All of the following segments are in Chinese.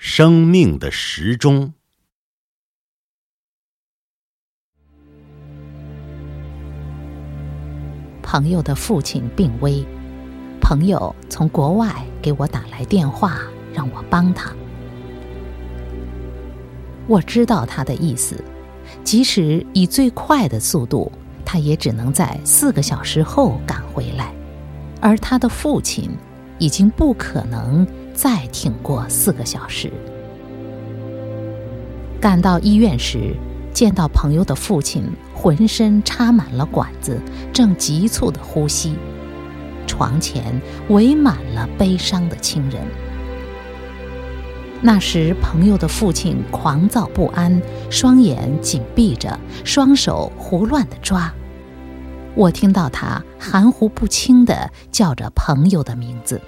生命的时钟。朋友的父亲病危，朋友从国外给我打来电话，让我帮他。我知道他的意思，即使以最快的速度，他也只能在四个小时后赶回来，而他的父亲已经不可能再挺过四个小时。赶到医院时。见到朋友的父亲浑身插满了管子，正急促的呼吸，床前围满了悲伤的亲人。那时，朋友的父亲狂躁不安，双眼紧闭着，双手胡乱的抓。我听到他含糊不清的叫着朋友的名字。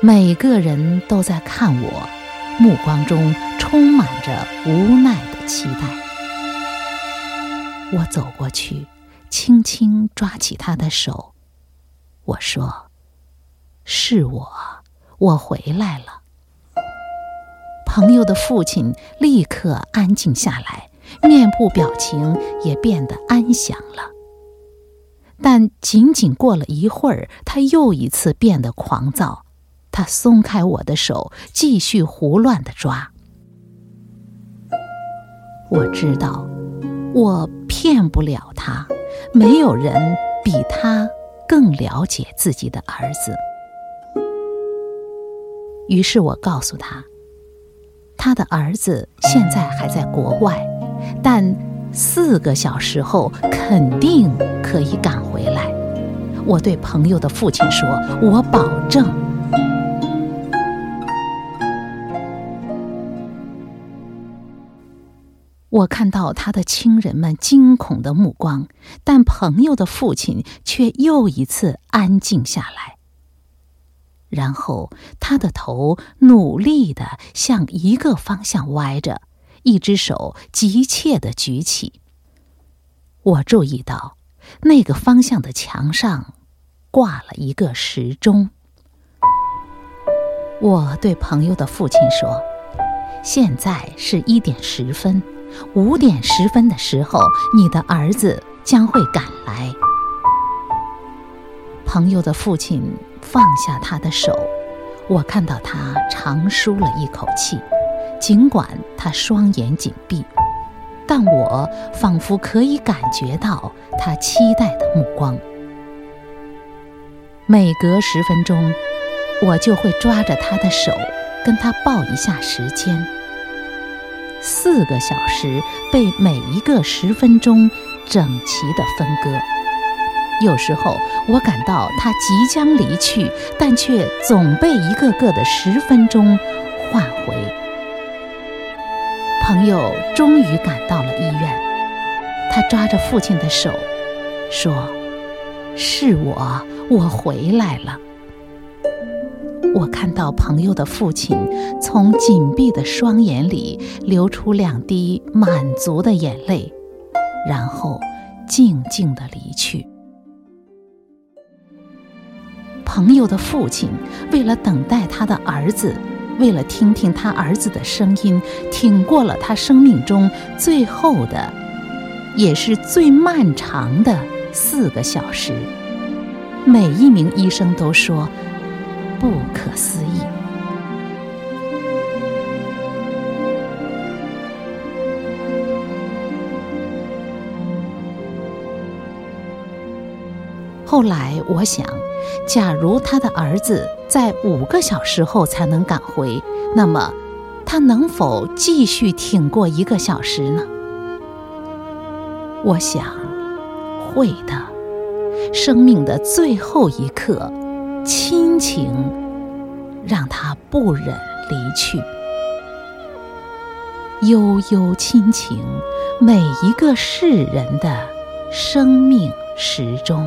每个人都在看我。目光中充满着无奈的期待。我走过去，轻轻抓起他的手，我说：“是我，我回来了。”朋友的父亲立刻安静下来，面部表情也变得安详了。但仅仅过了一会儿，他又一次变得狂躁。他松开我的手，继续胡乱的抓。我知道，我骗不了他。没有人比他更了解自己的儿子。于是我告诉他，他的儿子现在还在国外，但四个小时后肯定可以赶回来。我对朋友的父亲说：“我保证。”我看到他的亲人们惊恐的目光，但朋友的父亲却又一次安静下来。然后他的头努力的向一个方向歪着，一只手急切的举起。我注意到那个方向的墙上挂了一个时钟。我对朋友的父亲说：“现在是一点十分。”五点十分的时候，你的儿子将会赶来。朋友的父亲放下他的手，我看到他长舒了一口气，尽管他双眼紧闭，但我仿佛可以感觉到他期待的目光。每隔十分钟，我就会抓着他的手，跟他报一下时间。四个小时被每一个十分钟整齐地分割。有时候我感到他即将离去，但却总被一个个的十分钟换回。朋友终于赶到了医院，他抓着父亲的手，说：“是我，我回来了。”我看到朋友的父亲从紧闭的双眼里流出两滴满足的眼泪，然后静静地离去。朋友的父亲为了等待他的儿子，为了听听他儿子的声音，挺过了他生命中最后的，也是最漫长的四个小时。每一名医生都说。不可思议。后来我想，假如他的儿子在五个小时后才能赶回，那么他能否继续挺过一个小时呢？我想，会的。生命的最后一刻。亲情让他不忍离去，悠悠亲情，每一个世人的生命时钟。